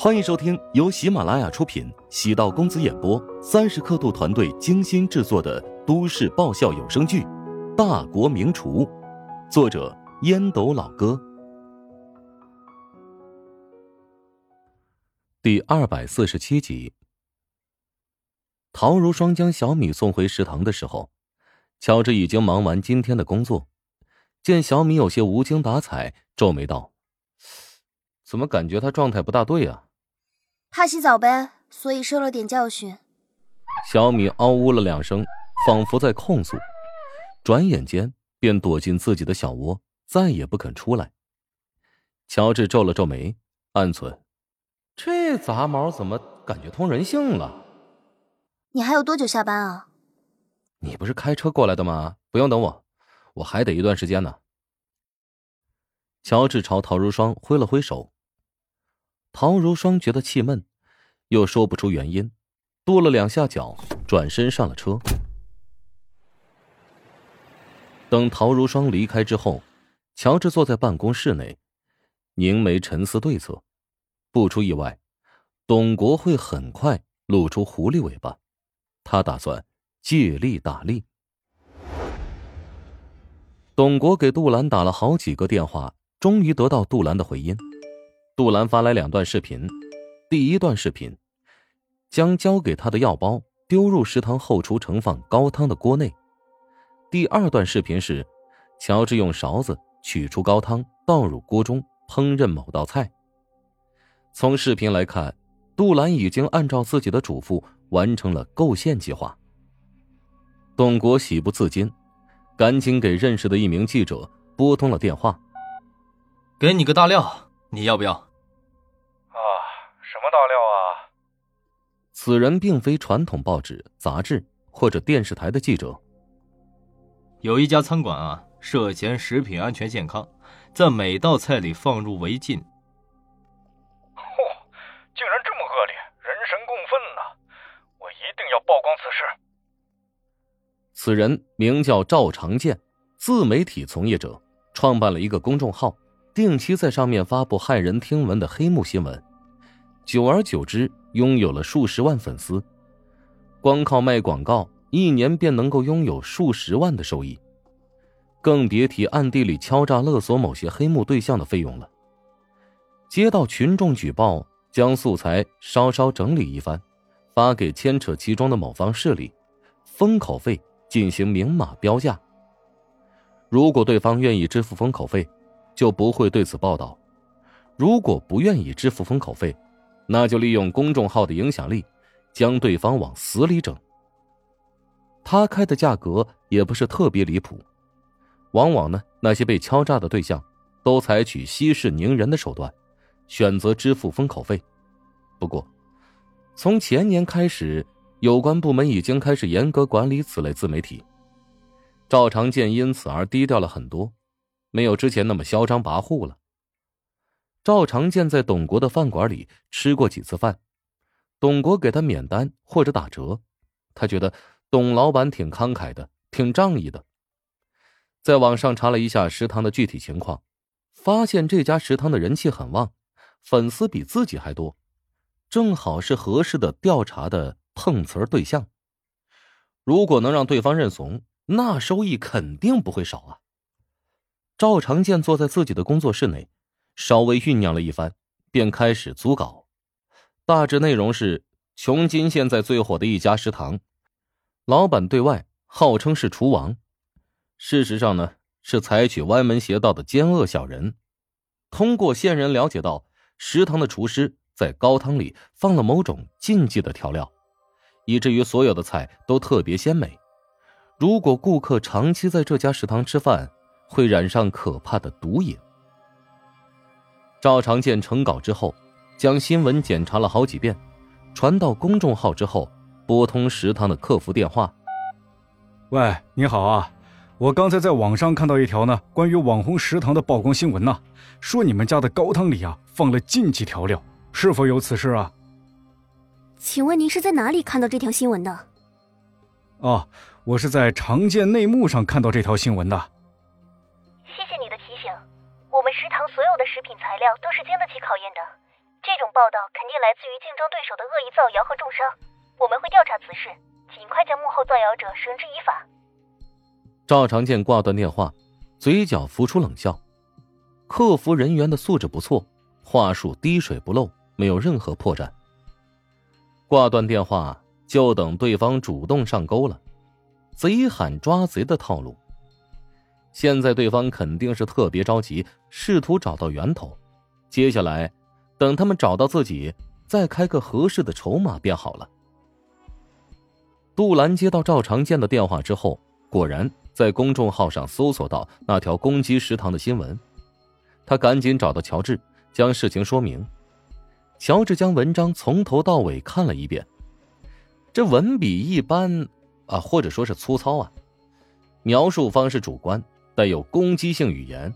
欢迎收听由喜马拉雅出品、喜道公子演播、三十刻度团队精心制作的都市爆笑有声剧《大国名厨》，作者烟斗老哥，第二百四十七集。陶如霜将小米送回食堂的时候，乔治已经忙完今天的工作。见小米有些无精打采，皱眉道：“怎么感觉他状态不大对啊？”他洗澡呗，所以受了点教训。小米嗷呜了两声，仿佛在控诉，转眼间便躲进自己的小窝，再也不肯出来。乔治皱了皱眉，暗存：这杂毛怎么感觉通人性了？你还有多久下班啊？你不是开车过来的吗？不用等我。我还得一段时间呢。乔治朝陶如霜挥了挥手。陶如霜觉得气闷，又说不出原因，跺了两下脚，转身上了车。等陶如霜离开之后，乔治坐在办公室内，凝眉沉思对策。不出意外，董国会很快露出狐狸尾巴，他打算借力打力。董国给杜兰打了好几个电话，终于得到杜兰的回音。杜兰发来两段视频，第一段视频将交给他的药包丢入食堂后厨盛放高汤的锅内；第二段视频是乔治用勺子取出高汤倒入锅中烹饪某道菜。从视频来看，杜兰已经按照自己的嘱咐完成了构陷计划。董国喜不自禁。赶紧给认识的一名记者拨通了电话。给你个大料，你要不要？大料啊？此人并非传统报纸、杂志或者电视台的记者。有一家餐馆啊，涉嫌食品安全健康，在每道菜里放入违禁。嚯，竟然这么恶劣，人神共愤呐！我一定要曝光此事。此人名叫赵长健，自媒体从业者，创办了一个公众号，定期在上面发布骇人听闻的黑幕新闻，久而久之，拥有了数十万粉丝。光靠卖广告，一年便能够拥有数十万的收益，更别提暗地里敲诈勒索某些黑幕对象的费用了。接到群众举报，将素材稍稍整理一番，发给牵扯其中的某方势力，封口费。进行明码标价。如果对方愿意支付封口费，就不会对此报道；如果不愿意支付封口费，那就利用公众号的影响力，将对方往死里整。他开的价格也不是特别离谱，往往呢，那些被敲诈的对象都采取息事宁人的手段，选择支付封口费。不过，从前年开始。有关部门已经开始严格管理此类自媒体，赵长健因此而低调了很多，没有之前那么嚣张跋扈了。赵长健在董国的饭馆里吃过几次饭，董国给他免单或者打折，他觉得董老板挺慷慨的，挺仗义的。在网上查了一下食堂的具体情况，发现这家食堂的人气很旺，粉丝比自己还多，正好是合适的调查的。碰瓷对象，如果能让对方认怂，那收益肯定不会少啊。赵长健坐在自己的工作室内，稍微酝酿了一番，便开始组稿。大致内容是：琼金现在最火的一家食堂，老板对外号称是厨王，事实上呢是采取歪门邪道的奸恶小人。通过线人了解到，食堂的厨师在高汤里放了某种禁忌的调料。以至于所有的菜都特别鲜美。如果顾客长期在这家食堂吃饭，会染上可怕的毒瘾。赵长健成稿之后，将新闻检查了好几遍，传到公众号之后，拨通食堂的客服电话：“喂，你好啊，我刚才在网上看到一条呢关于网红食堂的曝光新闻呢，说你们家的高汤里啊放了禁忌调料，是否有此事啊？”请问您是在哪里看到这条新闻的？哦，我是在常见内幕上看到这条新闻的。食品材料都是经得起考验的，这种报道肯定来自于竞争对手的恶意造谣和重伤，我们会调查此事，尽快将幕后造谣者绳之以法。赵长健挂断电话，嘴角浮出冷笑。客服人员的素质不错，话术滴水不漏，没有任何破绽。挂断电话，就等对方主动上钩了，贼喊抓贼的套路。现在对方肯定是特别着急，试图找到源头。接下来，等他们找到自己，再开个合适的筹码便好了。杜兰接到赵长健的电话之后，果然在公众号上搜索到那条攻击食堂的新闻。他赶紧找到乔治，将事情说明。乔治将文章从头到尾看了一遍，这文笔一般啊，或者说是粗糙啊，描述方式主观，带有攻击性语言。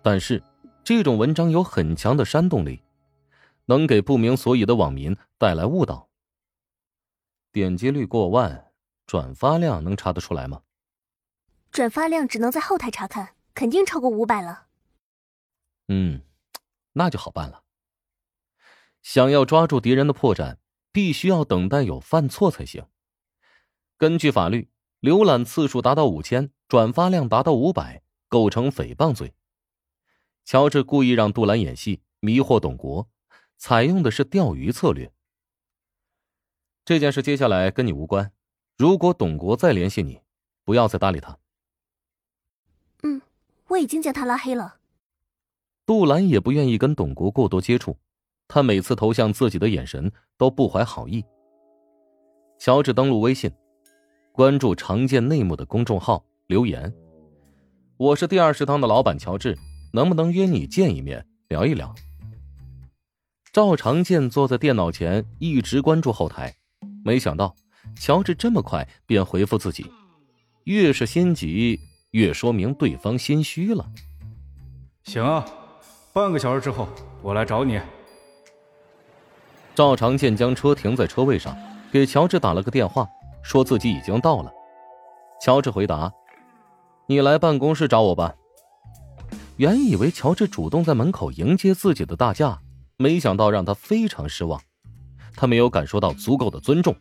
但是这种文章有很强的煽动力，能给不明所以的网民带来误导。点击率过万，转发量能查得出来吗？转发量只能在后台查看，肯定超过五百了。嗯，那就好办了。想要抓住敌人的破绽，必须要等待有犯错才行。根据法律，浏览次数达到五千，转发量达到五百，构成诽谤罪。乔治故意让杜兰演戏，迷惑董国，采用的是钓鱼策略。这件事接下来跟你无关。如果董国再联系你，不要再搭理他。嗯，我已经将他拉黑了。杜兰也不愿意跟董国过多接触，他每次投向自己的眼神都不怀好意。乔治登录微信，关注常见内幕的公众号，留言：“我是第二食堂的老板乔治，能不能约你见一面聊一聊？”赵长健坐在电脑前，一直关注后台，没想到乔治这么快便回复自己，越是心急，越说明对方心虚了。行啊。半个小时之后，我来找你。赵长健将车停在车位上，给乔治打了个电话，说自己已经到了。乔治回答：“你来办公室找我吧。”原以为乔治主动在门口迎接自己的大驾，没想到让他非常失望。他没有感受到足够的尊重。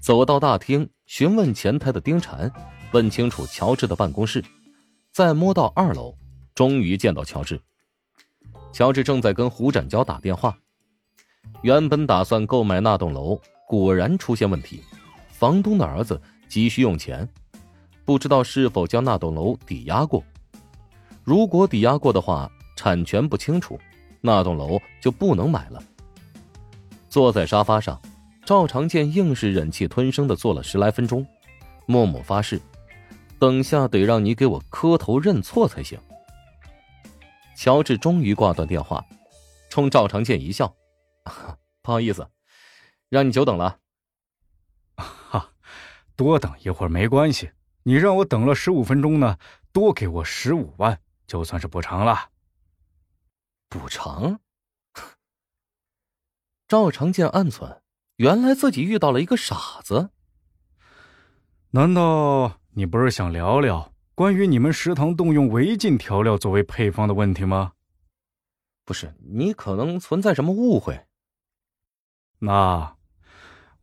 走到大厅，询问前台的丁婵，问清楚乔治的办公室，再摸到二楼。终于见到乔治。乔治正在跟胡展娇打电话。原本打算购买那栋楼，果然出现问题。房东的儿子急需用钱，不知道是否将那栋楼抵押过。如果抵押过的话，产权不清楚，那栋楼就不能买了。坐在沙发上，赵长健硬是忍气吞声的坐了十来分钟，默默发誓：等下得让你给我磕头认错才行。乔治终于挂断电话，冲赵长健一笑：“不好意思，让你久等了。”“，多等一会儿没关系，你让我等了十五分钟呢，多给我十五万，就算是补偿了。”“补偿？” 赵长健暗忖，原来自己遇到了一个傻子。难道你不是想聊聊？关于你们食堂动用违禁调料作为配方的问题吗？不是，你可能存在什么误会。那，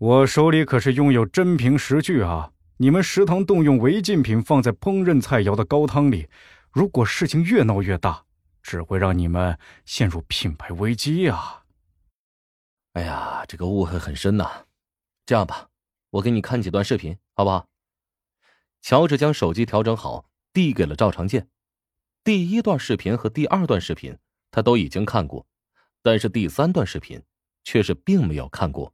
我手里可是拥有真凭实据啊！你们食堂动用违禁品放在烹饪菜肴的高汤里，如果事情越闹越大，只会让你们陷入品牌危机啊！哎呀，这个误会很深呐。这样吧，我给你看几段视频，好不好？乔治将手机调整好，递给了赵长健。第一段视频和第二段视频他都已经看过，但是第三段视频却是并没有看过。